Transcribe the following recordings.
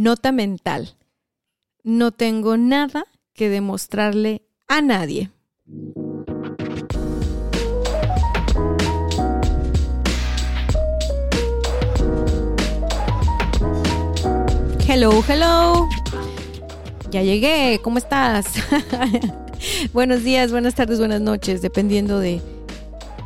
Nota mental. No tengo nada que demostrarle a nadie. Hello, hello. Ya llegué, ¿cómo estás? Buenos días, buenas tardes, buenas noches, dependiendo de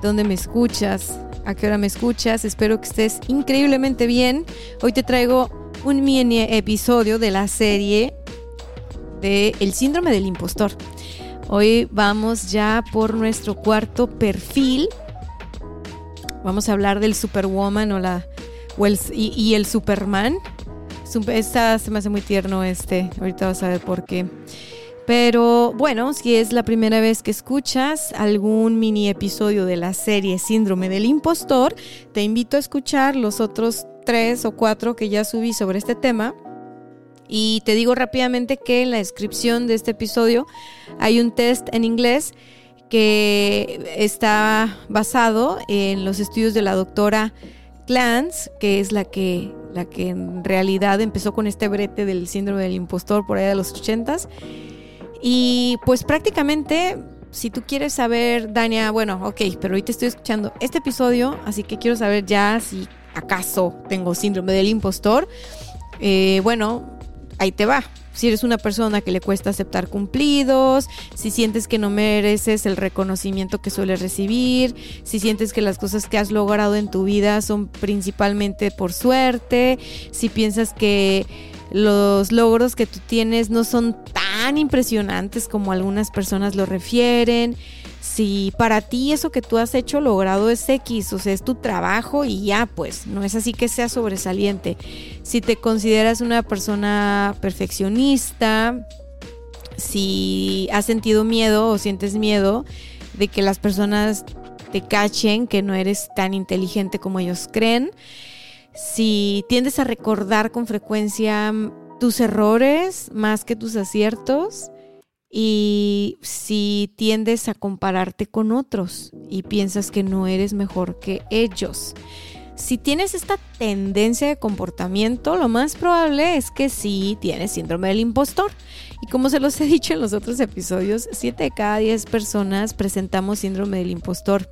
dónde me escuchas, a qué hora me escuchas. Espero que estés increíblemente bien. Hoy te traigo un mini episodio de la serie de El síndrome del impostor. Hoy vamos ya por nuestro cuarto perfil. Vamos a hablar del Superwoman o la y, y el Superman. Esta se me hace muy tierno este. Ahorita vas a ver por qué. Pero bueno, si es la primera vez que escuchas algún mini episodio de la serie Síndrome del Impostor, te invito a escuchar los otros tres o cuatro que ya subí sobre este tema. Y te digo rápidamente que en la descripción de este episodio hay un test en inglés que está basado en los estudios de la doctora Clance, que es la que la que en realidad empezó con este brete del síndrome del impostor por allá de los ochentas. Y pues prácticamente, si tú quieres saber, Dania, bueno, ok, pero hoy te estoy escuchando este episodio, así que quiero saber ya si acaso tengo síndrome del impostor. Eh, bueno, ahí te va si eres una persona que le cuesta aceptar cumplidos, si sientes que no mereces el reconocimiento que sueles recibir, si sientes que las cosas que has logrado en tu vida son principalmente por suerte, si piensas que los logros que tú tienes no son tan impresionantes como algunas personas lo refieren, si para ti eso que tú has hecho logrado es X, o sea, es tu trabajo y ya, pues, no es así que sea sobresaliente. Si te consideras una persona perfeccionista, si has sentido miedo o sientes miedo de que las personas te cachen, que no eres tan inteligente como ellos creen, si tiendes a recordar con frecuencia tus errores más que tus aciertos, y si tiendes a compararte con otros y piensas que no eres mejor que ellos. Si tienes esta tendencia de comportamiento, lo más probable es que sí tienes síndrome del impostor. Y como se los he dicho en los otros episodios, 7 de cada 10 personas presentamos síndrome del impostor.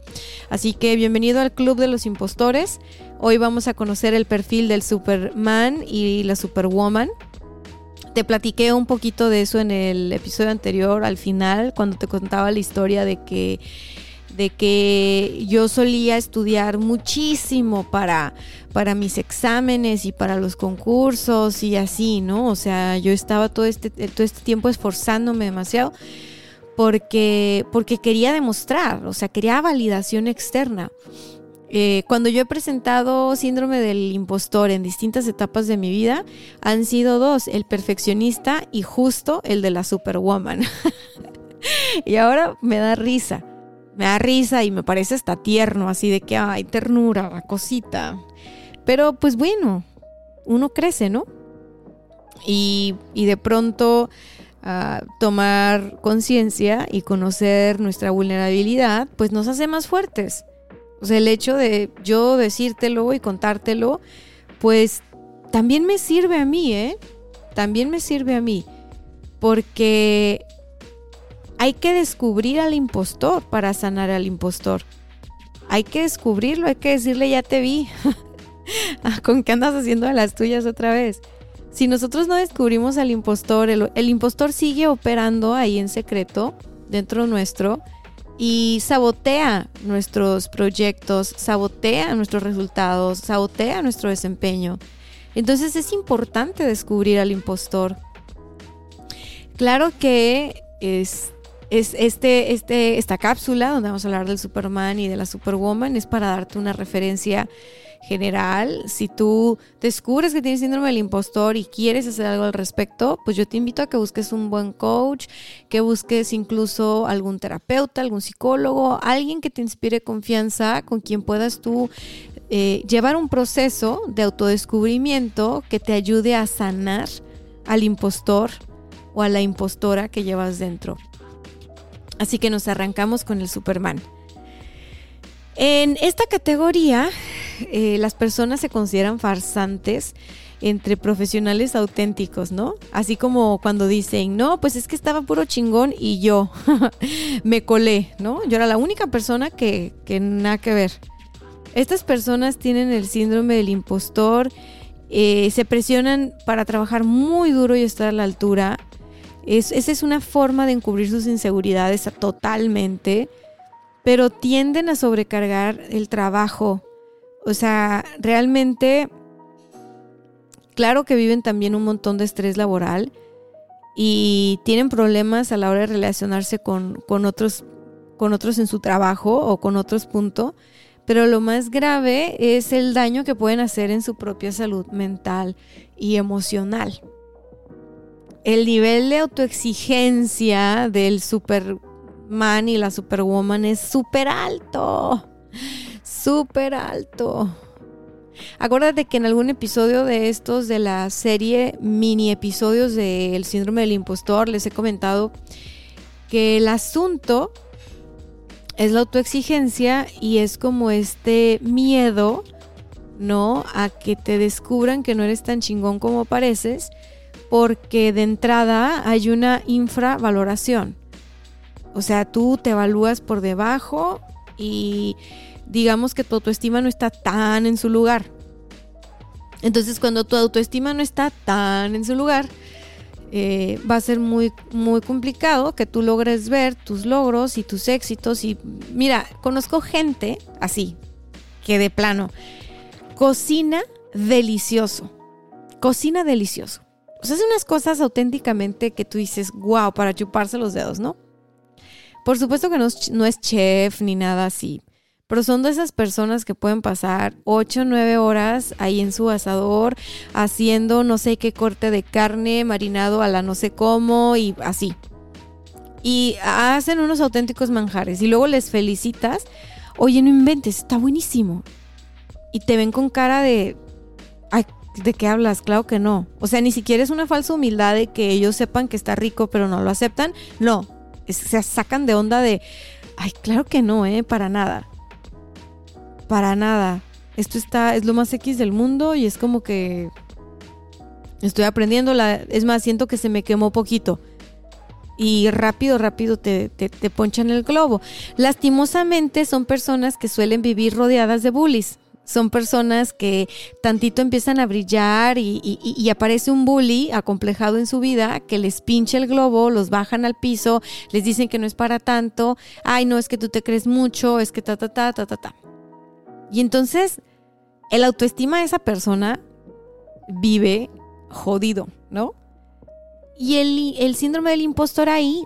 Así que bienvenido al Club de los Impostores. Hoy vamos a conocer el perfil del Superman y la Superwoman. Te platiqué un poquito de eso en el episodio anterior, al final, cuando te contaba la historia de que de que yo solía estudiar muchísimo para, para mis exámenes y para los concursos y así, ¿no? O sea, yo estaba todo este, todo este tiempo esforzándome demasiado porque, porque quería demostrar, o sea, quería validación externa. Eh, cuando yo he presentado síndrome del impostor en distintas etapas de mi vida, han sido dos, el perfeccionista y justo el de la superwoman. y ahora me da risa, me da risa y me parece hasta tierno, así de que, hay ternura, cosita. Pero pues bueno, uno crece, ¿no? Y, de pronto... Ah, tomar conciencia y conocer nuestra vulnerabilidad, pues nos hace más fuertes. O sea, el hecho de yo decírtelo y contártelo, pues también me sirve a mí, ¿eh? También me sirve a mí. Porque hay que descubrir al impostor para sanar al impostor. Hay que descubrirlo, hay que decirle, ya te vi. ¿Con qué andas haciendo de las tuyas otra vez? Si nosotros no descubrimos al impostor, el impostor sigue operando ahí en secreto, dentro nuestro, y sabotea nuestros proyectos, sabotea nuestros resultados, sabotea nuestro desempeño. Entonces es importante descubrir al impostor. Claro que es, es este, este, esta cápsula donde vamos a hablar del Superman y de la Superwoman es para darte una referencia general. Si tú descubres que tienes síndrome del impostor y quieres hacer algo al respecto, pues yo te invito a que busques un buen coach, que busques incluso algún terapeuta, algún psicólogo, alguien que te inspire confianza, con quien puedas tú eh, llevar un proceso de autodescubrimiento que te ayude a sanar al impostor o a la impostora que llevas dentro. Así que nos arrancamos con el Superman. En esta categoría, eh, las personas se consideran farsantes entre profesionales auténticos, ¿no? Así como cuando dicen, no, pues es que estaba puro chingón y yo me colé, ¿no? Yo era la única persona que, que nada que ver. Estas personas tienen el síndrome del impostor, eh, se presionan para trabajar muy duro y estar a la altura. esa es una forma de encubrir sus inseguridades totalmente, pero tienden a sobrecargar el trabajo. O sea, realmente, claro que viven también un montón de estrés laboral y tienen problemas a la hora de relacionarse con, con otros, con otros en su trabajo o con otros puntos pero lo más grave es el daño que pueden hacer en su propia salud mental y emocional. El nivel de autoexigencia del Superman y la Superwoman es súper alto, súper alto. Acuérdate que en algún episodio de estos de la serie mini episodios del síndrome del impostor les he comentado que el asunto es la autoexigencia y es como este miedo, ¿no? A que te descubran que no eres tan chingón como pareces, porque de entrada hay una infravaloración. O sea, tú te evalúas por debajo y digamos que tu autoestima no está tan en su lugar. Entonces, cuando tu autoestima no está tan en su lugar, eh, va a ser muy, muy complicado que tú logres ver tus logros y tus éxitos. Y mira, conozco gente así, que de plano, cocina delicioso, cocina delicioso. O sea, hace unas cosas auténticamente que tú dices, wow, para chuparse los dedos, ¿no? Por supuesto que no, es chef ni nada así, pero son de esas personas que pueden pasar 8 o 9 horas ahí en su asador haciendo no sé qué corte de carne marinado a la no sé cómo y así. Y hacen unos auténticos manjares y luego les felicitas. Oye, no inventes, está buenísimo. Y te ven con cara de... Ay, ¿de qué hablas? Claro que no. O sea, ni siquiera es una falsa humildad de que ellos sepan que está rico pero no lo aceptan. No, se sacan de onda de... Ay, claro que no, ¿eh? Para nada para nada. Esto está, es lo más X del mundo y es como que estoy aprendiendo. La, es más, siento que se me quemó poquito. Y rápido, rápido te, te, ponchan el globo. Lastimosamente son personas que suelen vivir rodeadas de bullies. Son personas que tantito empiezan a brillar y, aparece un bully acomplejado en su vida que les pincha el globo, los bajan al piso, les dicen que no es para tanto, ay no, es que tú te crees mucho, es que ta, ta, ta, ta, ta, ta. Y entonces el autoestima de esa persona vive jodido, ¿no? Y el, el, síndrome del impostor ahí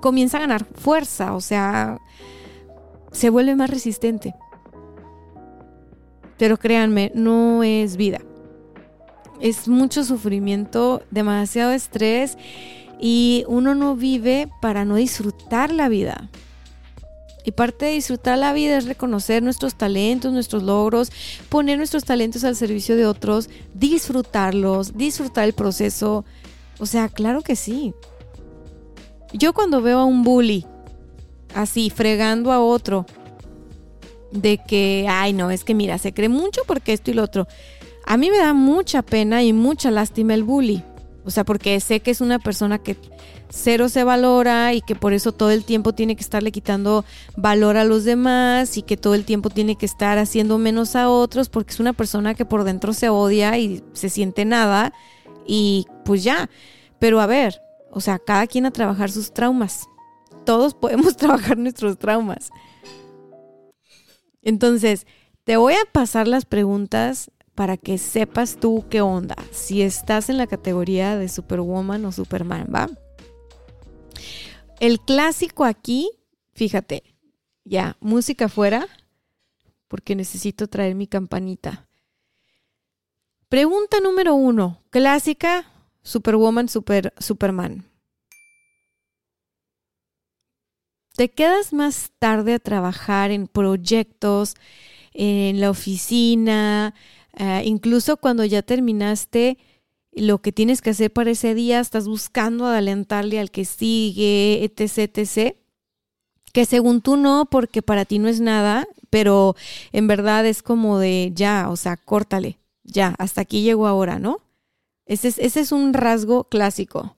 comienza a ganar fuerza, o sea, se vuelve más resistente. Pero créanme, no es vida. Es mucho sufrimiento, demasiado estrés y uno no vive para no disfrutar la vida. Y parte de disfrutar la vida es reconocer nuestros talentos, nuestros logros, poner nuestros talentos al servicio de otros, disfrutarlos, disfrutar el proceso. O sea, claro que sí. Yo cuando veo a un bully así fregando a otro de que, ay no, es que mira, se cree mucho porque esto y lo otro. A mí me da mucha pena y mucha lástima el bully. O sea, porque sé que es una persona que cero se valora y que por eso todo el tiempo tiene que estarle quitando valor a los demás y que todo el tiempo tiene que estar haciendo menos a otros porque es una persona que por dentro se odia y se siente nada y pues ya. Pero a ver, o sea, cada quien a trabajar sus traumas. Todos podemos trabajar nuestros traumas. Entonces, te voy a pasar las preguntas para que sepas tú qué onda, si estás en la categoría de Superwoman o Superman, ¿va? El clásico aquí, fíjate, ya, música fuera, porque necesito traer mi campanita. Pregunta número uno, clásica, Superwoman, super, Superman. ¿Te quedas más tarde a trabajar en proyectos, en la oficina, eh, incluso cuando ya terminaste lo que tienes que hacer para ese día, estás buscando adelantarle al que sigue, etc., etc., que según tú no, porque para ti no es nada, pero en verdad es como de ya, o sea, córtale, ya, hasta aquí llego ahora, ¿no? Ese es, ese es un rasgo clásico.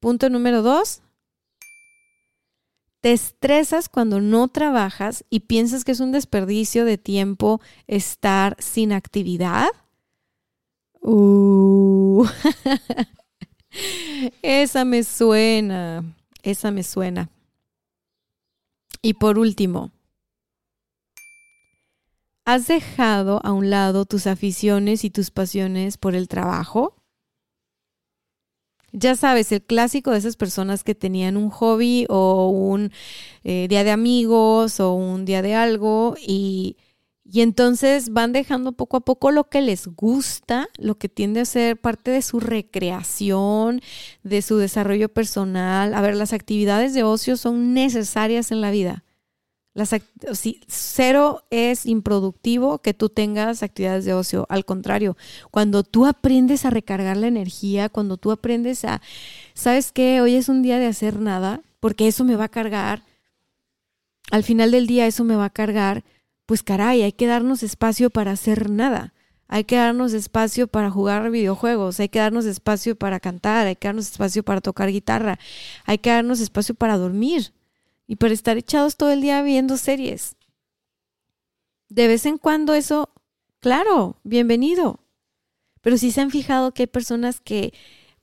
Punto número dos, te estresas cuando no trabajas y piensas que es un desperdicio de tiempo estar sin actividad. Uh. esa me suena, esa me suena. Y por último, ¿has dejado a un lado tus aficiones y tus pasiones por el trabajo? Ya sabes, el clásico de esas personas que tenían un hobby o un eh, día de amigos o un día de algo y, y entonces van dejando poco a poco lo que les gusta, lo que tiende a ser parte de su recreación, de su desarrollo personal. A ver, las actividades de ocio son necesarias en la vida. Las, cero es improductivo que tú tengas actividades de ocio. Al contrario, cuando tú aprendes a recargar la energía, cuando tú aprendes a, ¿sabes qué? Hoy es un día de hacer nada, porque eso me va a cargar. Al final del día eso me va a cargar. Pues caray, hay que darnos espacio para hacer nada. Hay que darnos espacio para jugar videojuegos, hay que darnos espacio para cantar, hay que darnos espacio para tocar guitarra, hay que darnos espacio para dormir y para estar echados todo el día viendo series. De vez en cuando eso, claro, bienvenido. Pero si se han fijado que hay personas que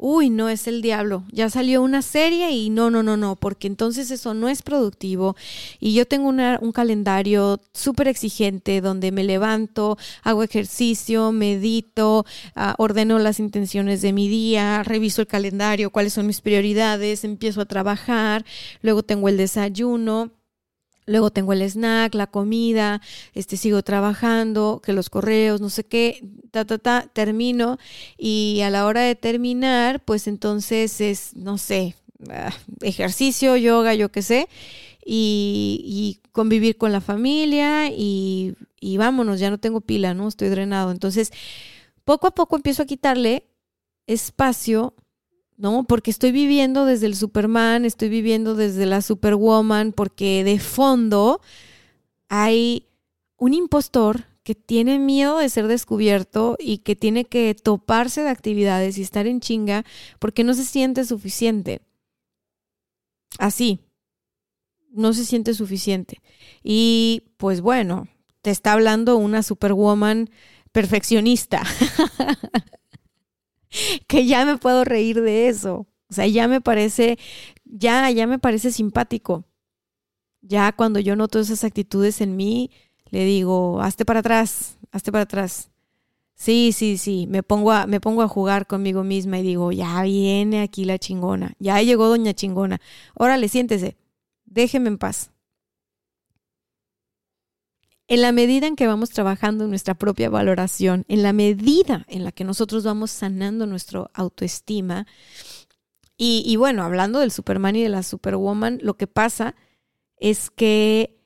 uy, no es el diablo, ya salió una serie y no, no, no, no, porque entonces eso no es productivo. Y yo tengo un calendario súper exigente donde me levanto, hago ejercicio, medito, ah, ordeno las intenciones de mi día, reviso el calendario, cuáles son mis prioridades, empiezo a trabajar, luego tengo el desayuno Luego tengo el snack, la comida, este, sigo trabajando, que los correos, no sé qué, ta, ta, ta, termino. Y a la hora de terminar, pues entonces es, no sé, ah, ejercicio, yoga, yo qué sé, y, convivir con la familia y, y vámonos, ya no tengo pila, ¿no? Estoy drenado. Entonces, poco a poco empiezo a quitarle espacio ¿no? Porque estoy viviendo desde el Superman, estoy viviendo desde la Superwoman, porque de fondo hay un impostor que tiene miedo de ser descubierto y que tiene que toparse de actividades y estar en chinga porque no se siente suficiente. Así, no se siente suficiente. Y pues bueno, te está hablando una Superwoman perfeccionista. que ya me puedo reír de eso. O sea, ya me parece, ya, ya me parece simpático. Ya cuando yo noto esas actitudes en mí, le digo, hazte para atrás, hazte para atrás. Sí, sí, sí, me pongo a, me pongo a jugar conmigo misma y digo, ya viene aquí la chingona, ya llegó doña chingona. Órale, siéntese, déjeme en paz. En la medida en que vamos trabajando en nuestra propia valoración, en la medida en la que nosotros vamos sanando nuestra autoestima, y, bueno, hablando del Superman y de la Superwoman, lo que pasa es que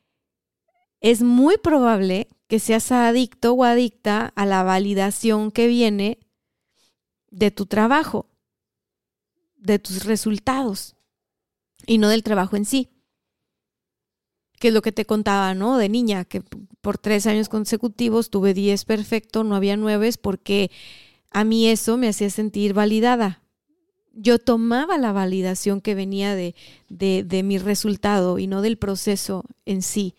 es muy probable que seas adicto o adicta a la validación que viene de tu trabajo, de tus resultados y no del trabajo en sí que es lo que te contaba, ¿no? De niña, que por tres años consecutivos tuve diez perfecto, no había nueves, porque a mí eso me hacía sentir validada. Yo tomaba la validación que venía de, de, de mi resultado y no del proceso en sí.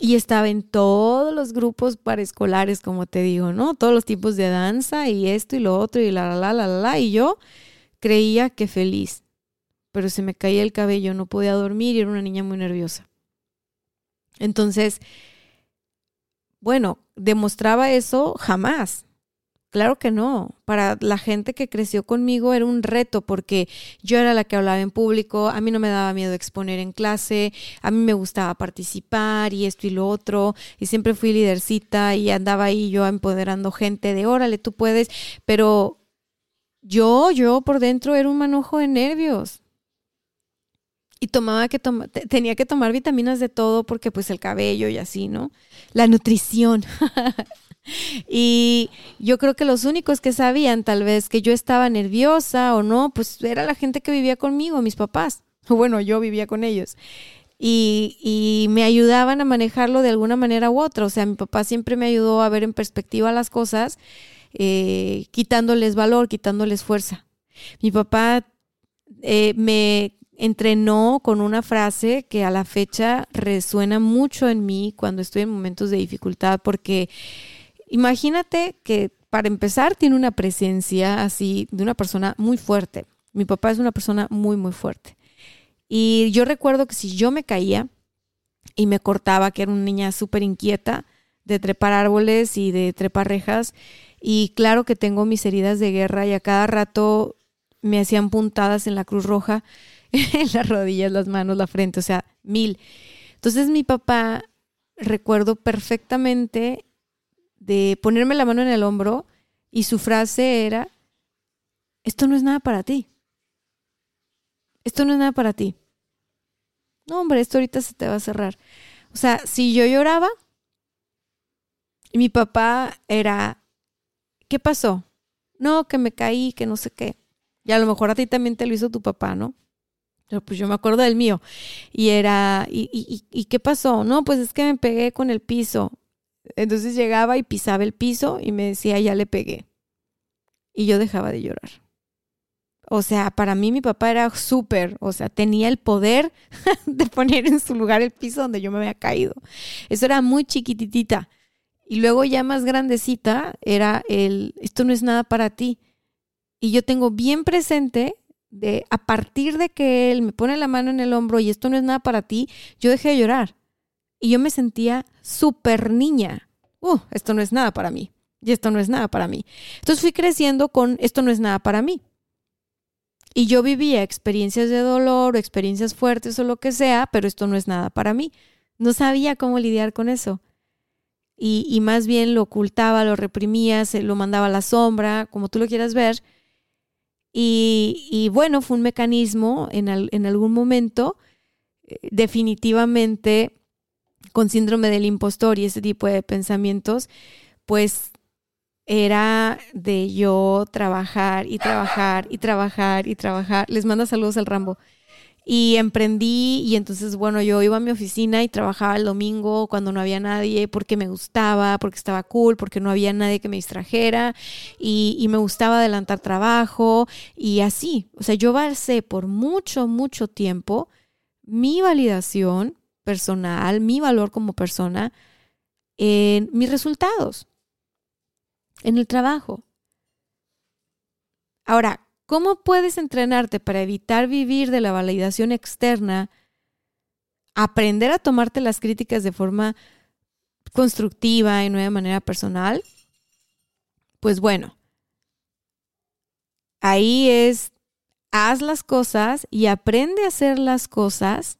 Y estaba en todos los grupos paraescolares, como te digo, ¿no? Todos los tipos de danza y esto y lo otro y la, la, la, la, la. Y yo creía que feliz, pero se me caía el cabello, no podía dormir y era una niña muy nerviosa. Entonces, bueno, demostraba eso jamás. Claro que no. Para la gente que creció conmigo era un reto porque yo era la que hablaba en público, a mí no me daba miedo exponer en clase, a mí me gustaba participar y esto y lo otro, y siempre fui lidercita y andaba ahí yo empoderando gente de órale, tú puedes, pero yo, yo por dentro era un manojo de nervios. Y tomaba que tenía que tomar vitaminas de todo porque pues el cabello y así, ¿no? La nutrición. Y yo creo que los únicos que sabían tal vez que yo estaba nerviosa o no, pues era la gente que vivía conmigo, mis papás. Bueno, yo vivía con ellos. Y, y, me ayudaban a manejarlo de alguna manera u otra. O sea, mi papá siempre me ayudó a ver en perspectiva las cosas, eh, quitándoles valor, quitándoles fuerza. Mi papá eh, me entrenó con una frase que a la fecha resuena mucho en mí cuando estoy en momentos de dificultad, porque Imagínate que para empezar tiene una presencia así de una persona muy fuerte. Mi papá es una persona muy, muy fuerte. Y yo recuerdo que si yo me caía y me cortaba, que era una niña súper inquieta de trepar árboles y de trepar rejas, y claro que tengo mis heridas de guerra y a cada rato me hacían puntadas en la Cruz Roja, las rodillas, las manos, la frente, o sea, mil. Entonces mi papá, recuerdo perfectamente de ponerme la mano en el hombro y su frase era, esto no es nada para ti. Esto no es nada para ti. No, hombre, esto ahorita se te va a cerrar. O sea, si yo lloraba, y mi papá era, ¿qué pasó? No, que me caí, que no sé qué. Y a lo mejor a ti también te lo hizo tu papá, ¿no? Pues yo me acuerdo del mío. Y era, ¿y, y, y qué pasó? No, pues es que me pegué con el piso. Entonces llegaba y pisaba el piso y me decía, ya le pegué. Y yo dejaba de llorar. O sea, para mí mi papá era súper, o sea, tenía el poder de poner en su lugar el piso donde yo me había caído. Eso era muy chiquititita. Y luego ya más grandecita era el, esto no es nada para ti. Y yo tengo bien presente de a partir de que él me pone la mano en el hombro y esto no es nada para ti, yo dejé de llorar. Y yo me sentía súper niña. Uh, esto no es nada para mí. Y esto no es nada para mí. Entonces fui creciendo con esto no es nada para mí. Y yo vivía experiencias de dolor o experiencias fuertes o lo que sea, pero esto no es nada para mí. No sabía cómo lidiar con eso. Y, y más bien lo ocultaba, lo reprimía, se lo mandaba a la sombra, como tú lo quieras ver. Y, y bueno, fue un mecanismo en, en algún momento, eh, definitivamente con síndrome del impostor y ese tipo de pensamientos, pues era de yo trabajar y trabajar y trabajar y trabajar. Les mando saludos al Rambo. Y emprendí y entonces, bueno, yo iba a mi oficina y trabajaba el domingo cuando no había nadie porque me gustaba, porque estaba cool, porque no había nadie que me distrajera y, y me gustaba adelantar trabajo y así. O sea, yo basé por mucho, mucho tiempo mi validación personal, mi valor como persona, en mis resultados, en el trabajo. Ahora, ¿cómo puedes entrenarte para evitar vivir de la validación externa? Aprender a tomarte las críticas de forma constructiva y de manera personal. Pues bueno, ahí es, haz las cosas y aprende a hacer las cosas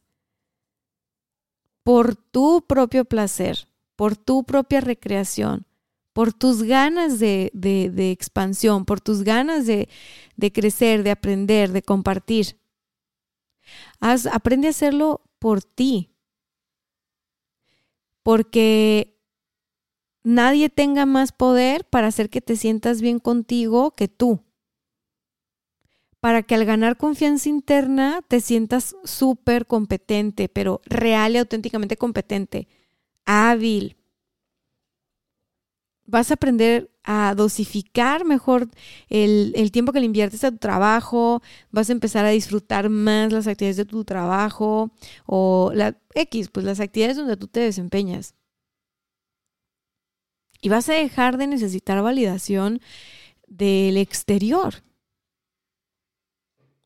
por tu propio placer, por tu propia recreación, por tus ganas de, expansión, por tus ganas de, crecer, de aprender, de compartir. Aprende a hacerlo por ti. Porque nadie tenga más poder para hacer que te sientas bien contigo que tú para que al ganar confianza interna te sientas súper competente, pero real y auténticamente competente, hábil. Vas a aprender a dosificar mejor el, tiempo que le inviertes a tu trabajo, vas a empezar a disfrutar más las actividades de tu trabajo o la X, pues las actividades donde tú te desempeñas. Y vas a dejar de necesitar validación del exterior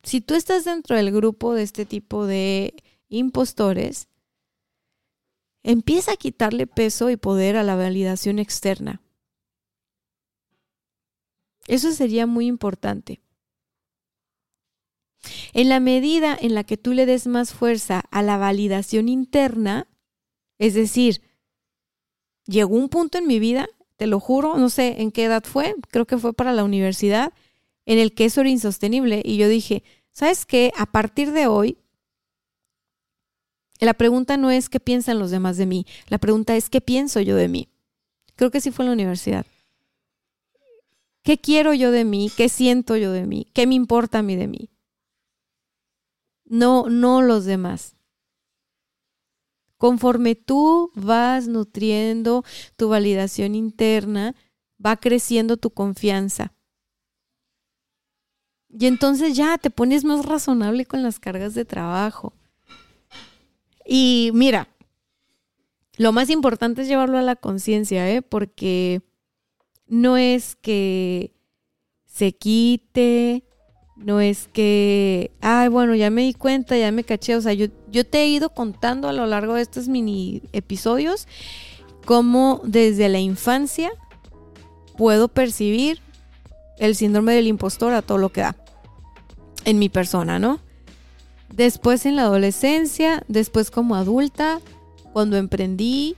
si tú estás dentro del grupo de este tipo de impostores, empieza a quitarle peso y poder a la validación externa. Eso sería muy importante. En la medida en la que tú le des más fuerza a la validación interna, es decir, llegó un punto en mi vida, te lo juro, no sé en qué edad fue, creo que fue para la universidad, en el que eso era insostenible y yo dije, ¿sabes qué? A partir de hoy, la pregunta no es qué piensan los demás de mí, la pregunta es qué pienso yo de mí. Creo que sí fue en la universidad. ¿Qué quiero yo de mí? ¿Qué siento yo de mí? ¿Qué me importa a mí de mí? No, no los demás. Conforme tú vas nutriendo tu validación interna, va creciendo tu confianza. Y entonces ya te pones más razonable con las cargas de trabajo. Y mira, lo más importante es llevarlo a la conciencia, ¿eh? Porque no es que se quite, no es que, ay, bueno, ya me di cuenta, ya me caché. O sea, yo, yo te he ido contando a lo largo de estos mini episodios cómo desde la infancia puedo percibir el síndrome del impostor a todo lo que da en mi persona, ¿no? Después en la adolescencia, después como adulta, cuando emprendí.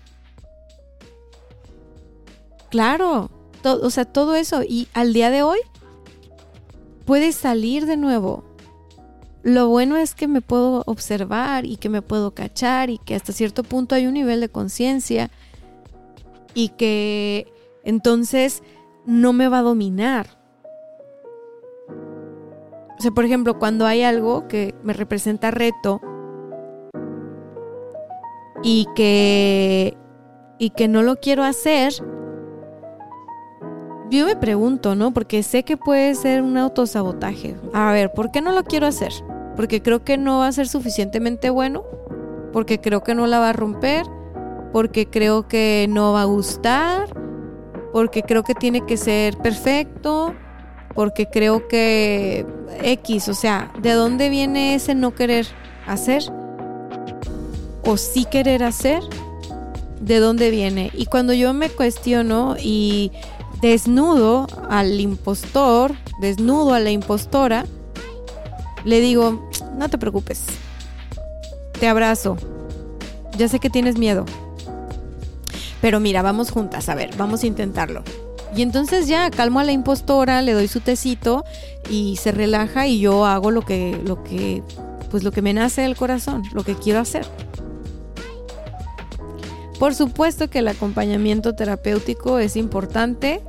Claro, o sea, todo eso. Y al día de hoy puede salir de nuevo. Lo bueno es que me puedo observar y que me puedo cachar y que hasta cierto punto hay un nivel de conciencia y que entonces no me va a dominar. O sea, por ejemplo, cuando hay algo que me representa reto y que, y que no lo quiero hacer, yo me pregunto, ¿no? Porque sé que puede ser un autosabotaje. A ver, ¿por qué no lo quiero hacer? Porque creo que no va a ser suficientemente bueno, porque creo que no la va a romper, porque creo que no va a gustar, porque creo que tiene que ser perfecto, porque creo que X, o sea, ¿de dónde viene ese no querer hacer? ¿O sí querer hacer? ¿De dónde viene? Y cuando yo me cuestiono y desnudo al impostor, desnudo a la impostora, le digo, no te preocupes, te abrazo, ya sé que tienes miedo, pero mira, vamos juntas, a ver, vamos a intentarlo. Y entonces ya calmo a la impostora, le doy su tecito y se relaja y yo hago lo que, lo que, pues lo que me nace del corazón, lo que quiero hacer. Por supuesto que el acompañamiento terapéutico es importante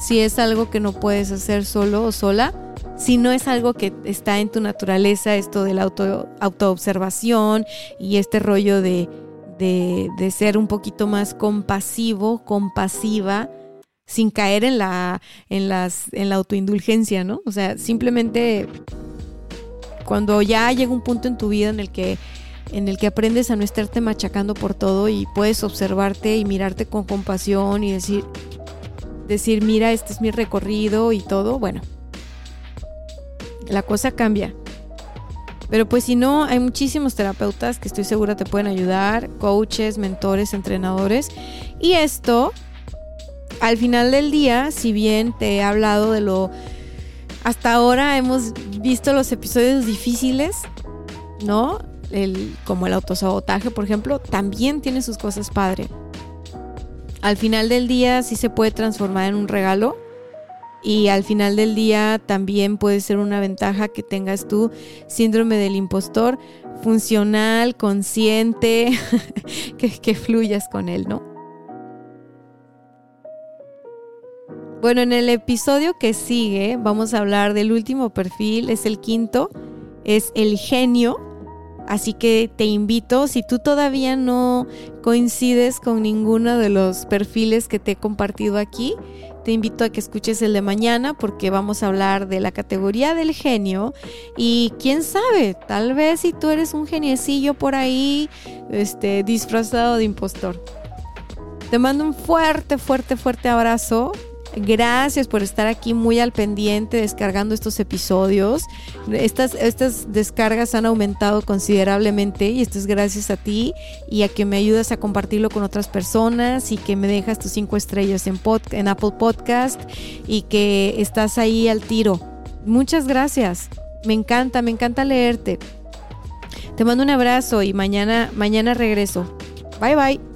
si es algo que no puedes hacer solo o sola, si no es algo que está en tu naturaleza, esto de la auto, autoobservación y este rollo de, de, de ser un poquito más compasivo, compasiva sin caer en la, en las, en la autoindulgencia, ¿no? O sea, simplemente cuando ya llega un punto en tu vida en el que en el que aprendes a no estarte machacando por todo y puedes observarte y mirarte con compasión y decir decir, mira, este es mi recorrido y todo, bueno. La cosa cambia. Pero pues si no, hay muchísimos terapeutas que estoy segura te pueden ayudar, coaches, mentores, entrenadores. Y esto al final del día, si bien te he hablado de lo... Hasta ahora hemos visto los episodios difíciles, ¿no? El, como el autosabotaje, por ejemplo, también tiene sus cosas padre. Al final del día sí se puede transformar en un regalo y al final del día también puede ser una ventaja que tengas tú síndrome del impostor funcional, consciente, que, que fluyas con él, ¿no? Bueno, en el episodio que sigue vamos a hablar del último perfil, es el quinto, es el genio. Así que te invito, si tú todavía no coincides con ninguno de los perfiles que te he compartido aquí, te invito a que escuches el de mañana porque vamos a hablar de la categoría del genio y quién sabe, tal vez si tú eres un geniecillo por ahí, este, disfrazado de impostor. Te mando un fuerte, fuerte, fuerte abrazo Gracias por estar aquí muy al pendiente descargando estos episodios. Estas, estas descargas han aumentado considerablemente y esto es gracias a ti y a que me ayudas a compartirlo con otras personas y que me dejas tus cinco estrellas en, en Apple Podcast y que estás ahí al tiro. Muchas gracias. Me encanta, me encanta leerte. Te mando un abrazo y mañana, mañana regreso. Bye bye.